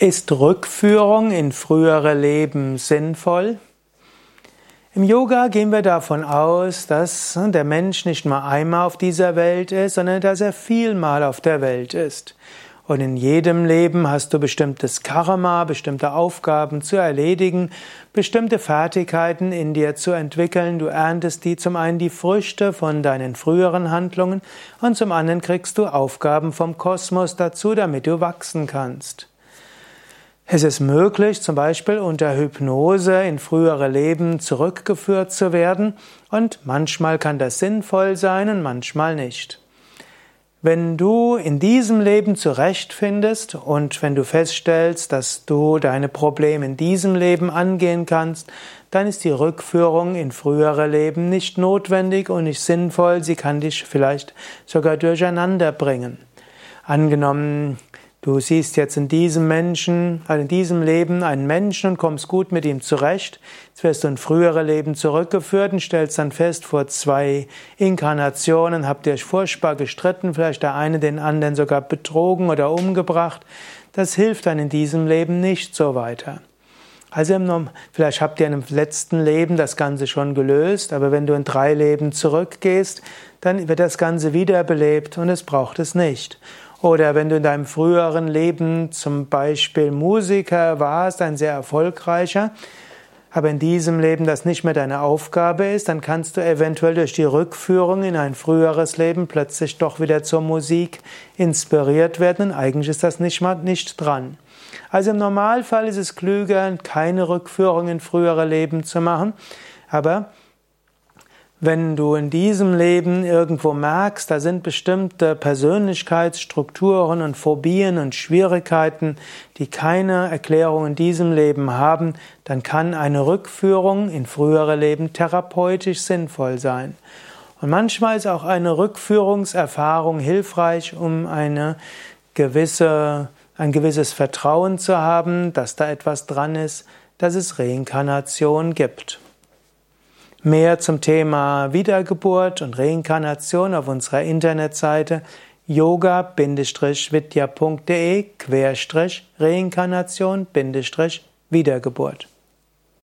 Ist Rückführung in frühere Leben sinnvoll? Im Yoga gehen wir davon aus, dass der Mensch nicht nur einmal auf dieser Welt ist, sondern dass er vielmal auf der Welt ist. Und in jedem Leben hast du bestimmtes Karma, bestimmte Aufgaben zu erledigen, bestimmte Fertigkeiten in dir zu entwickeln. Du erntest die zum einen die Früchte von deinen früheren Handlungen und zum anderen kriegst du Aufgaben vom Kosmos dazu, damit du wachsen kannst. Es ist möglich, zum Beispiel unter Hypnose in frühere Leben zurückgeführt zu werden und manchmal kann das sinnvoll sein und manchmal nicht. Wenn du in diesem Leben zurechtfindest und wenn du feststellst, dass du deine Probleme in diesem Leben angehen kannst, dann ist die Rückführung in frühere Leben nicht notwendig und nicht sinnvoll, sie kann dich vielleicht sogar durcheinander bringen. Angenommen, Du siehst jetzt in diesem Menschen, in diesem Leben einen Menschen und kommst gut mit ihm zurecht. Jetzt wirst du in frühere Leben zurückgeführt und stellst dann fest, vor zwei Inkarnationen habt ihr euch furchtbar gestritten, vielleicht der eine den anderen sogar betrogen oder umgebracht. Das hilft dann in diesem Leben nicht so weiter. Also vielleicht habt ihr in dem letzten Leben das Ganze schon gelöst, aber wenn du in drei Leben zurückgehst, dann wird das Ganze wiederbelebt und es braucht es nicht. Oder wenn du in deinem früheren Leben zum Beispiel Musiker warst, ein sehr erfolgreicher, aber in diesem Leben das nicht mehr deine Aufgabe ist, dann kannst du eventuell durch die Rückführung in ein früheres Leben plötzlich doch wieder zur Musik inspiriert werden. Und eigentlich ist das nicht mal nicht dran. Also im Normalfall ist es klüger, keine Rückführung in frühere Leben zu machen, aber wenn du in diesem Leben irgendwo merkst, da sind bestimmte Persönlichkeitsstrukturen und Phobien und Schwierigkeiten, die keine Erklärung in diesem Leben haben, dann kann eine Rückführung in frühere Leben therapeutisch sinnvoll sein. Und manchmal ist auch eine Rückführungserfahrung hilfreich, um eine gewisse, ein gewisses Vertrauen zu haben, dass da etwas dran ist, dass es Reinkarnation gibt. Mehr zum Thema Wiedergeburt und Reinkarnation auf unserer Internetseite yoga-vidya.de Reinkarnation-Wiedergeburt